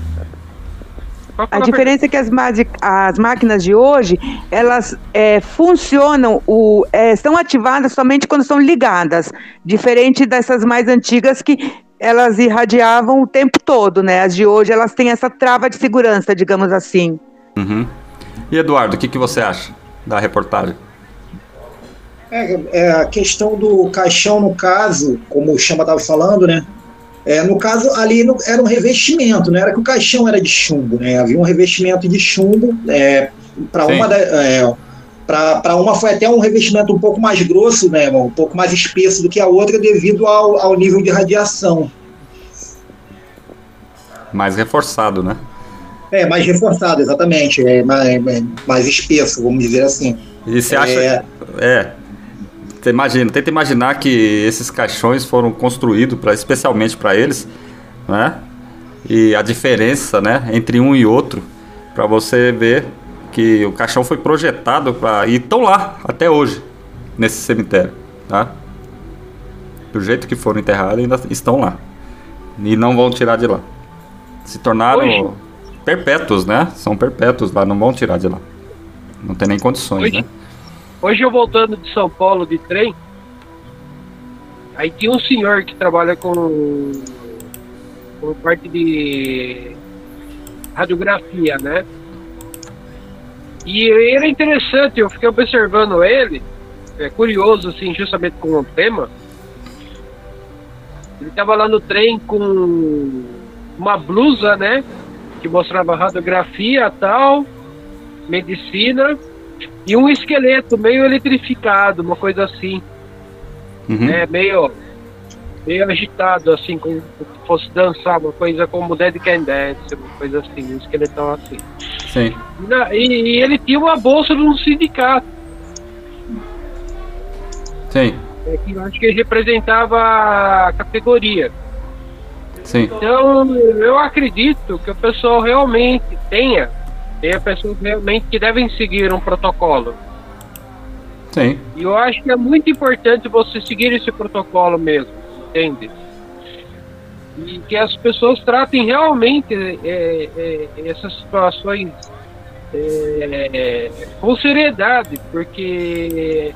a diferença é que as, as máquinas de hoje elas é, funcionam, o, é, estão ativadas somente quando são ligadas, diferente dessas mais antigas que elas irradiavam o tempo todo, né? As de hoje elas têm essa trava de segurança, digamos assim. Uhum. E Eduardo, o que, que você acha da reportagem? É, é, a questão do caixão, no caso, como o Chama estava falando, né? É, no caso, ali no- era um revestimento, não era que o caixão era de chumbo, né? Havia um revestimento de chumbo é, para uma da- é, Para uma foi até um revestimento um pouco mais grosso, né, um pouco mais espesso do que a outra devido ao, ao nível de radiação. Mais reforçado, né? É, mais reforçado, exatamente. É mais, é mais espesso, vamos dizer assim. E você acha. É. é imagina, tenta imaginar que esses caixões foram construídos pra, especialmente para eles, né? E a diferença, né, entre um e outro, para você ver que o caixão foi projetado para e estão lá até hoje nesse cemitério, tá? Do jeito que foram enterrados, ainda estão lá e não vão tirar de lá. Se tornaram Hoje? perpétuos, né? São perpétuos lá, não vão tirar de lá. Não tem nem condições, Hoje? né? Hoje eu voltando de São Paulo de trem, aí tinha um senhor que trabalha com, com parte de radiografia, né? E era interessante, eu fiquei observando ele, é curioso assim, justamente com o tema. Ele tava lá no trem com uma blusa, né? Que mostrava radiografia tal, medicina e um esqueleto meio eletrificado, uma coisa assim, Uhum. né? Meio, meio agitado, assim, como se fosse dançar, uma coisa como Dead Can Dance, uma coisa assim, um esqueletão assim. Sim. E E, ele tinha uma bolsa de um sindicato, Sim. né, que eu acho que representava a categoria. Sim. Então, eu acredito que o pessoal realmente tenha, tenha pessoas realmente que devem seguir um protocolo. Sim. E eu acho que é muito importante você seguir esse protocolo mesmo, entende? E que as pessoas tratem realmente é, é, essas situações é, com seriedade, porque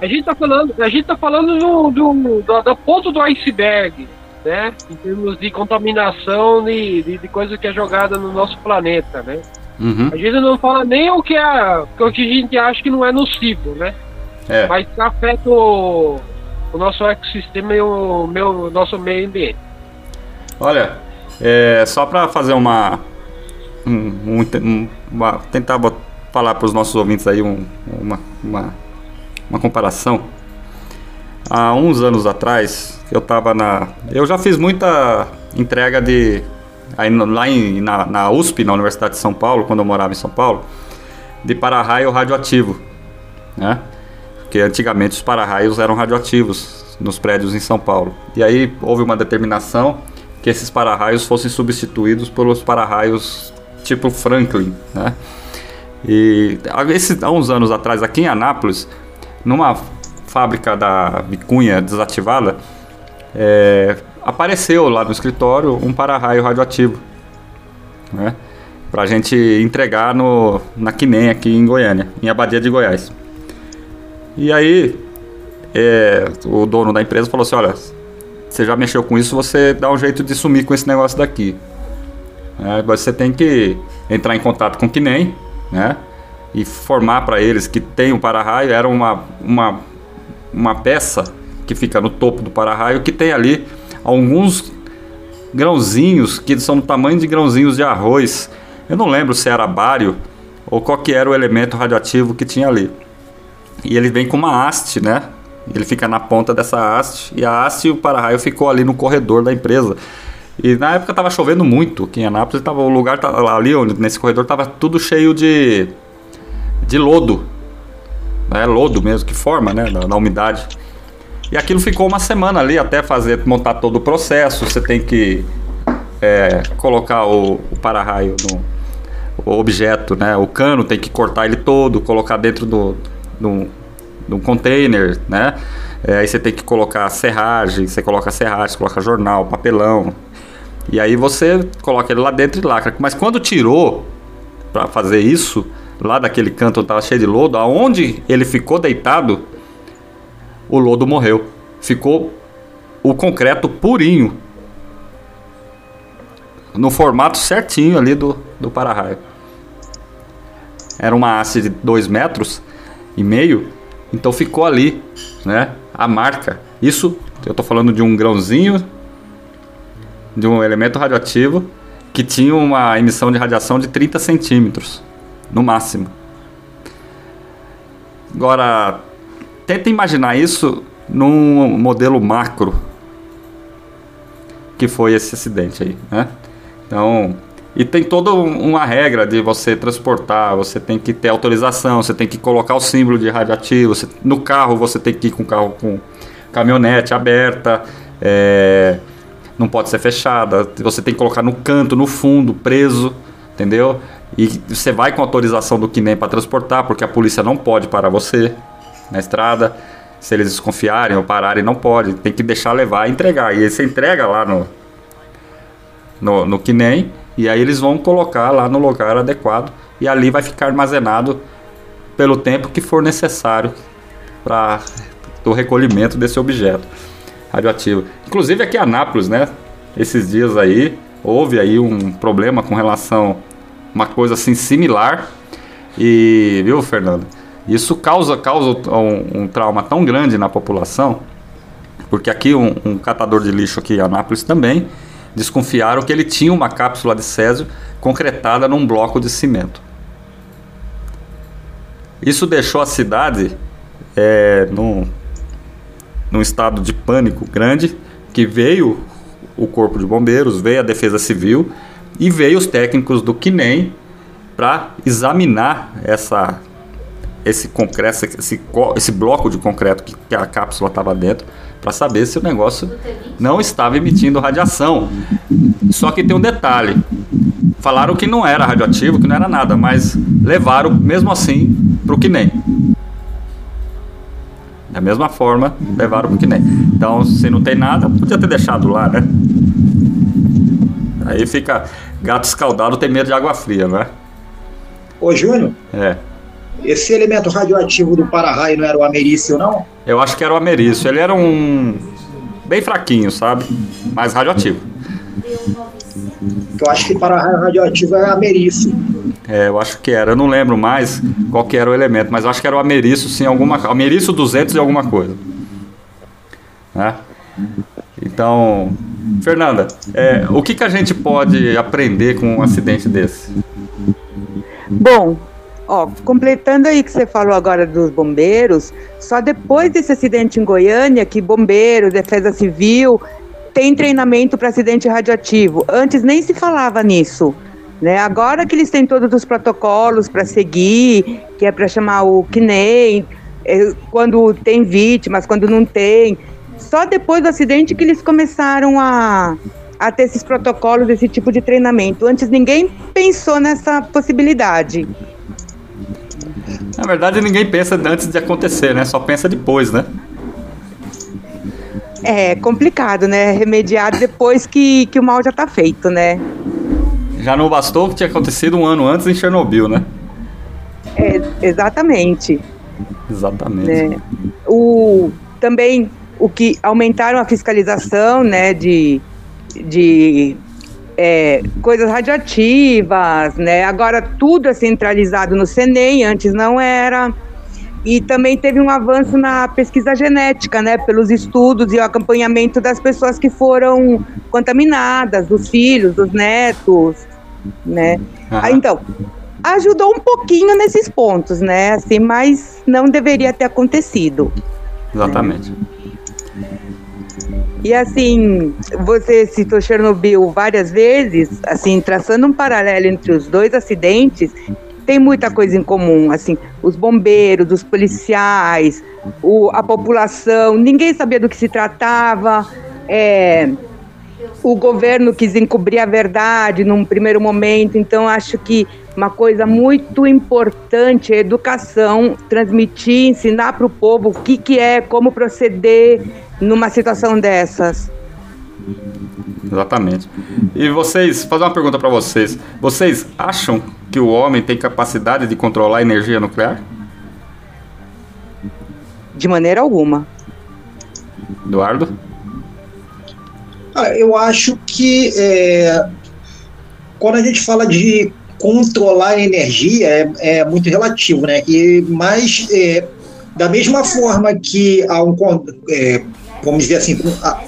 a gente está falando, a gente tá falando do, do, da, da ponta do iceberg, né? Em termos de contaminação de, de, de coisa que é jogada no nosso planeta, né? Uhum. A gente não fala nem o que, é, o que a gente acha que não é nocivo, né? É. Mas afeta o, o nosso ecossistema e o meu, nosso meio ambiente. Olha, é, só para fazer uma, um, um, um- uma- tentar falar para os nossos ouvintes aí um- uma, uma, uma comparação. Há uns anos atrás, eu tava na, eu já fiz muita entrega de aí lá em, na, na USP, na Universidade de São Paulo, quando eu morava em São Paulo, de para-raio radioativo, né? Porque antigamente os para-raios eram radioativos nos prédios em São Paulo. E aí houve uma determinação que esses para-raios fossem substituídos pelos para-raios tipo Franklin, né? E esse- há uns anos atrás, aqui em Anápolis, numa fábrica da Vicunha desativada, é, apareceu lá no escritório um para-raio radioativo, né? Pra gente entregar no, na Quinem aqui em Goiânia, em Abadia de Goiás. E aí, é, o dono da empresa falou assim: olha, você já mexeu com isso, você dá um jeito de sumir com esse negócio daqui. É, você tem que entrar em contato com o Kinem, né? E formar para eles que tem o para-raio. Era uma, uma, uma peça que fica no topo do para-raio que tem ali alguns grãozinhos que são do tamanho de grãozinhos de arroz. Eu não lembro se era bário ou qual que era o elemento radioativo que tinha ali. E ele vem com uma haste, né? Ele fica na ponta dessa haste. E a haste e o para-raio ficou ali no corredor da empresa. E na época tava chovendo muito aqui em Anápolis. Tava, o lugar tava, ali, onde, nesse corredor, tava tudo cheio de, de lodo. É lodo mesmo, que forma, né? Na, na umidade. E aquilo ficou uma semana ali até fazer, montar todo o processo. Você tem que é, colocar o, o para-raio no o objeto, né? O cano tem que cortar ele todo, colocar dentro do, do, do container, né? É, aí você tem que colocar serragem, você coloca serragem, você coloca jornal, papelão. E aí você coloca ele lá dentro e lacra. Mas quando tirou para fazer isso, lá daquele canto onde tava cheio de lodo, aonde ele ficou deitado, o lodo morreu. Ficou o concreto purinho. No formato certinho ali do, do para-raio. Era uma haste de 2 metros e meio, então ficou ali, né? A marca. Isso, eu tô falando de um grãozinho, de um elemento radioativo que tinha uma emissão de radiação de 30 centímetros, no máximo. Agora, tenta imaginar isso num modelo macro que foi esse acidente aí, né? Então, e tem toda uma regra de você transportar, você tem que ter autorização, você tem que colocar o símbolo de radioativo, você, no carro você tem que ir com o carro com caminhonete aberta, é, não pode ser fechada, você tem que colocar no canto, no fundo, preso, entendeu? E você vai com autorização do KINEM para transportar, porque a polícia não pode parar você na estrada. Se eles desconfiarem ou pararem, não pode. Tem que deixar levar e entregar. E aí você entrega lá no, no, no KINEM e aí eles vão colocar lá no lugar adequado e ali vai ficar armazenado pelo tempo que for necessário para o recolhimento desse objeto radioativo. Inclusive aqui em Anápolis, né? Esses dias aí houve aí um problema com relação uma coisa assim similar e viu, Fernando? Isso causa causa um, um trauma tão grande na população porque aqui um, um catador de lixo aqui em Anápolis também desconfiaram que ele tinha uma cápsula de césio concretada num bloco de cimento. Isso deixou a cidade é, num, num estado de pânico grande, que veio o corpo de bombeiros, veio a defesa civil e veio os técnicos do QNEM para examinar essa esse concreto, esse, esse bloco de concreto que, que a cápsula estava dentro para saber se o negócio não estava emitindo radiação. Só que tem um detalhe: falaram que não era radioativo, que não era nada, mas levaram mesmo assim para o KNEM. Da mesma forma, levaram para o KNEM. Então, se não tem nada, podia ter deixado lá, né? Aí fica gato escaldado tem medo de água fria, né? Ô, Júnior? É. Esse elemento radioativo do para-raio não era o americeu, não? Eu acho que era o ameriço. Ele era um. bem fraquinho, sabe? Mais radioativo. Eu acho que para-raio radioativo é ameriço. É, eu acho que era. Eu não lembro mais qual que era o elemento, mas eu acho que era o ameriço, sim, alguma. Ameriço 200 e alguma coisa. Né? Então, Fernanda, é, o que, que a gente pode aprender com um acidente desse? Bom, Ó, completando aí que você falou agora dos bombeiros, só depois desse acidente em Goiânia que bombeiros, defesa civil tem treinamento para acidente radioativo. Antes nem se falava nisso. Né? Agora que eles têm todos os protocolos para seguir, que é para chamar o CNEM, é, quando tem vítimas, quando não tem. Só depois do acidente que eles começaram a, a ter esses protocolos, esse tipo de treinamento. Antes ninguém pensou nessa possibilidade. Na verdade, ninguém pensa antes de acontecer, né? Só pensa depois, né? É complicado, né? Remediar depois que, que o mal já tá feito, né? Já não bastou o que tinha acontecido um ano antes em Chernobyl, né? É, exatamente. Exatamente. É. O, também o que aumentaram a fiscalização, né, de, de é, coisas radioativas, né? Agora tudo é centralizado no CNEM, antes não era. E também teve um avanço na pesquisa genética, né? Pelos estudos e o acompanhamento das pessoas que foram contaminadas, dos filhos, dos netos, né? Ah, então, ajudou um pouquinho nesses pontos, né? Assim, mas não deveria ter acontecido. Exatamente. Né? E assim, você citou Chernobyl várias vezes, assim, traçando um paralelo entre os dois acidentes, tem muita coisa em comum, assim, os bombeiros, os policiais, o, a população, ninguém sabia do que se tratava, é, o governo quis encobrir a verdade num primeiro momento, então acho que uma coisa muito importante é a educação, transmitir, ensinar para o povo o que, que é, como proceder numa situação dessas. Exatamente. E vocês, fazer uma pergunta para vocês. Vocês acham que o homem tem capacidade de controlar a energia nuclear? De maneira alguma. Eduardo? Ah, eu acho que é, quando a gente fala de controlar a energia é, é muito relativo, né? E, mas é, da mesma forma que há um, é, vamos dizer assim,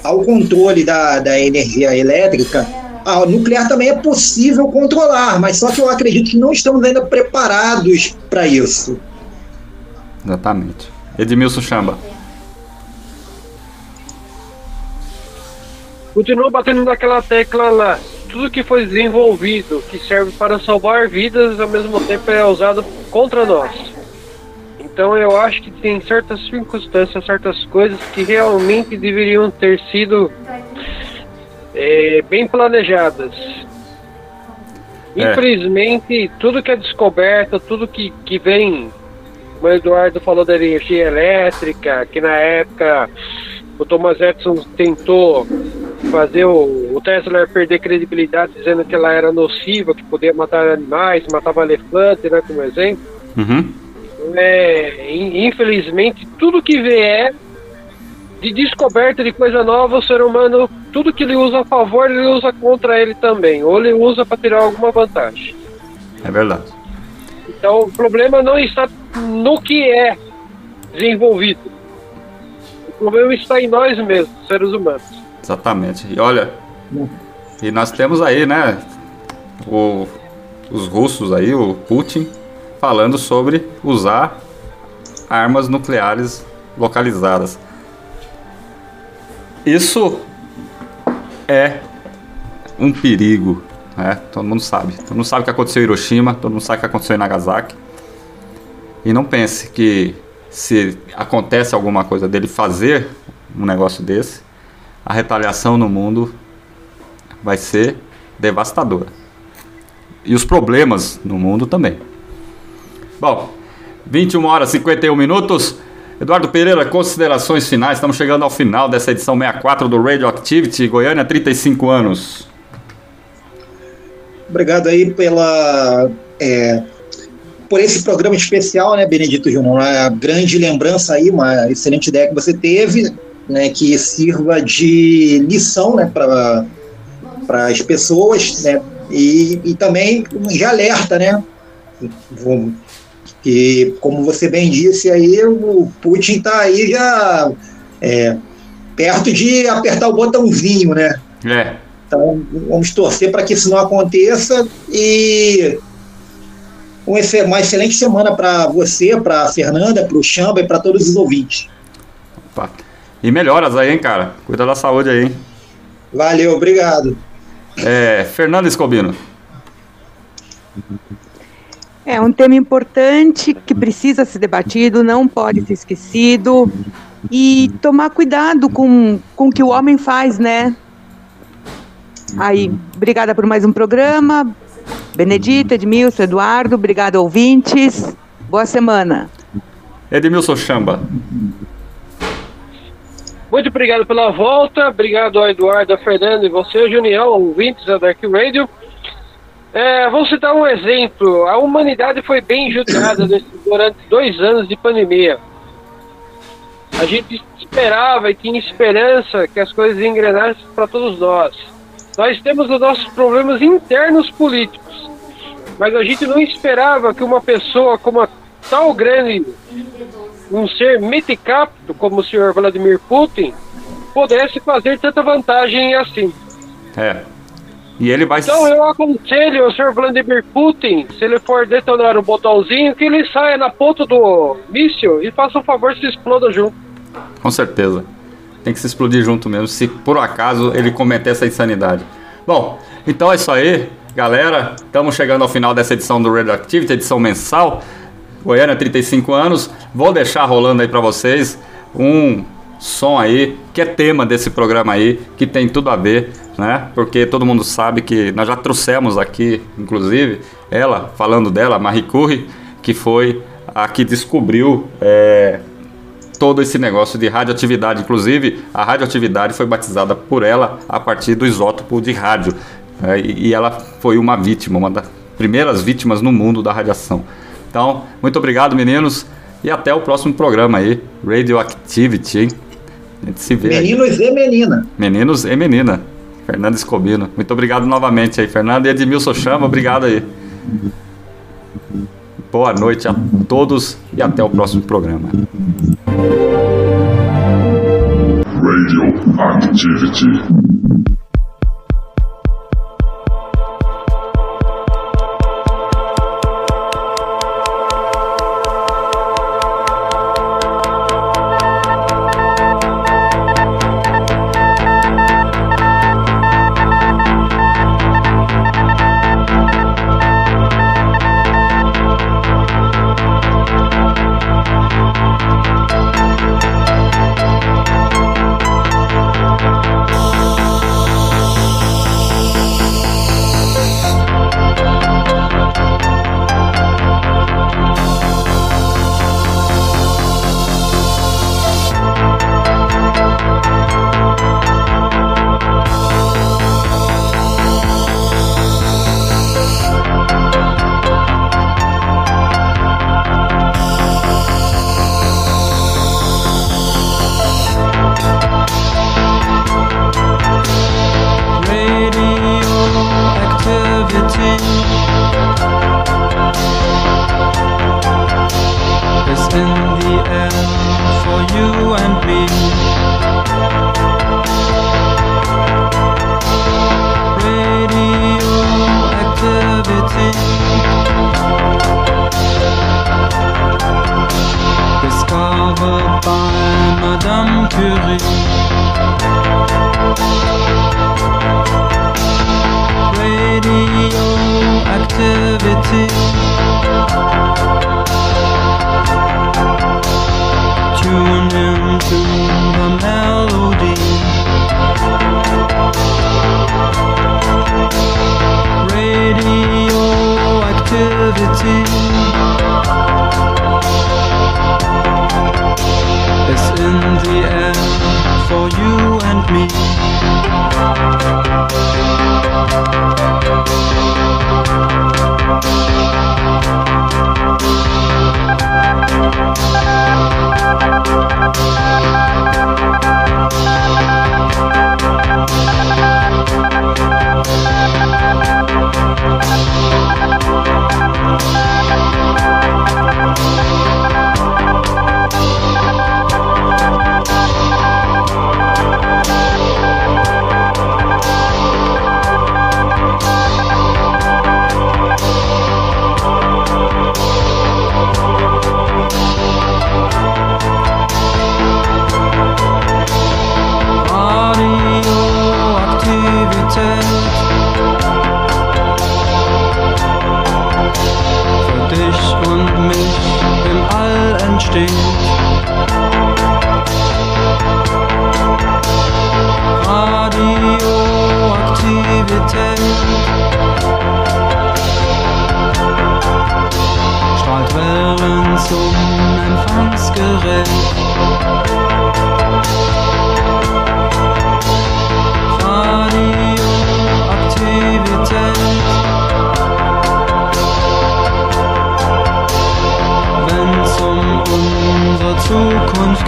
ao controle da, da energia elétrica, a nuclear também é possível controlar, mas só que eu acredito que não estamos ainda preparados para isso. Exatamente. Edmilson Chamba. Continua batendo naquela tecla lá. Tudo que foi desenvolvido, que serve para salvar vidas, ao mesmo tempo é usado contra nós. Então eu acho que tem certas circunstâncias, certas coisas que realmente deveriam ter sido é, bem planejadas. É. Infelizmente, tudo que é descoberto, tudo que, que vem, o Eduardo falou da energia elétrica, que na época o Thomas Edison tentou fazer o, o Tesla perder credibilidade dizendo que ela era nociva, que podia matar animais, matava elefante, né, como exemplo. Uhum. É, in- infelizmente, tudo que vier de descoberta de coisa nova, o ser humano, tudo que ele usa a favor, ele usa contra ele também, ou ele usa para tirar alguma vantagem. É verdade. Então, o problema não está no que é desenvolvido. O problema está em nós mesmos, seres humanos. Exatamente. E olha, e nós temos aí, né, o- os russos aí, o Putin, falando sobre usar armas nucleares localizadas. Isso é um perigo, né? Todo mundo sabe. Todo mundo sabe o que aconteceu em Hiroshima, todo mundo sabe o que aconteceu em Nagasaki. E não pense que se acontece alguma coisa dele fazer um negócio desse, a retaliação no mundo vai ser devastadora. E os problemas no mundo também. Bom, 21 horas e 51 minutos. Eduardo Pereira, considerações finais. Estamos chegando ao final dessa edição 64 do Radioactivity. Goiânia, 35 anos. Obrigado aí pela é, por esse programa especial, né, Benedito Júnior? Uma grande lembrança aí, uma excelente ideia que você teve, né, que sirva de lição, né, para as pessoas, né, e, e também de alerta, né, que como você bem disse aí, o Putin está aí já é, perto de apertar o botãozinho, né? É, Então, vamos torcer para que isso não aconteça e um uma excelente semana para você, para a Fernanda, para o Chamba e para todos os ouvintes. opa. E melhoras aí, hein, cara. Cuida da saúde aí, hein. Valeu, obrigado. É, Fernando Escobino. É um tema importante que precisa ser debatido, não pode ser esquecido. E tomar cuidado com, com o que o homem faz, né? Aí, obrigada por mais um programa. Benedita, Edmilson, Eduardo, obrigado, ouvintes. Boa semana. Edmilson Chamba. Muito obrigado pela volta, obrigado ao Eduardo, a Fernando e você, Junião, ouvintes da Dark Radio. É, vou citar um exemplo. A humanidade foi bem judiada durante dois anos de pandemia. A gente esperava e tinha esperança que as coisas engrenassem para todos nós. Nós temos os nossos problemas internos políticos, mas a gente não esperava que uma pessoa como a tal grande, um ser meticapto como o senhor Vladimir Putin, pudesse fazer tanta vantagem assim. É. E ele vai Então eu aconselho o senhor Vladimir Putin, se ele for detonar o botãozinho, que ele saia na ponta do míssil e faça um favor se exploda junto. Com certeza. Tem que se explodir junto mesmo, se por acaso ele cometer essa insanidade. Bom, então é isso aí, galera. Estamos chegando ao final dessa edição do Radioactivity, edição mensal. Goiânia, 35 anos. Vou deixar rolando aí pra vocês um som aí, que é tema desse programa aí, que tem tudo a ver, né? Porque todo mundo sabe que nós já trouxemos aqui, inclusive, ela, falando dela, Marie Curie, que foi a que descobriu é, todo esse negócio de radioatividade. Inclusive, a radioatividade foi batizada por ela a partir do isótopo de rádio. É, e ela foi uma vítima, uma das primeiras vítimas no mundo da radiação. Então, muito obrigado, meninos. E até o próximo programa aí, Radioactivity, hein? A gente se vê. aí. Meninos e menina. Meninos e menina. Fernando Escobino. Muito obrigado novamente aí, Fernando. E Edmilson Chama, obrigado aí. Boa noite a todos e até o próximo programa. Radioactivity.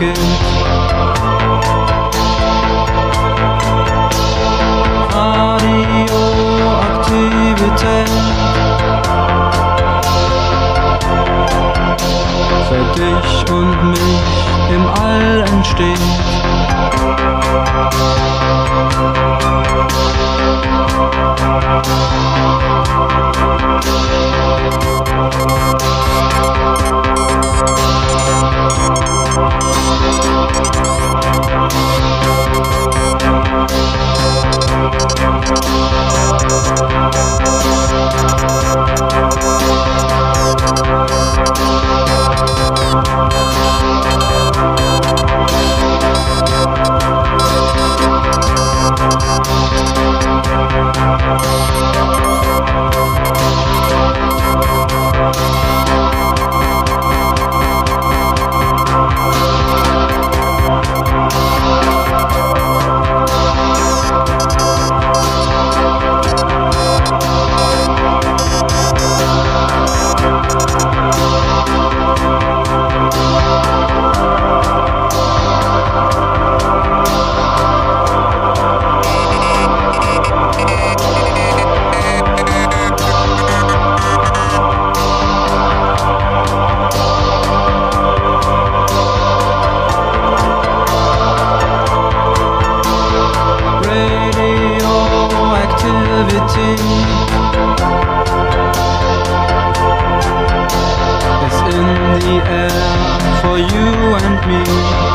good. Me.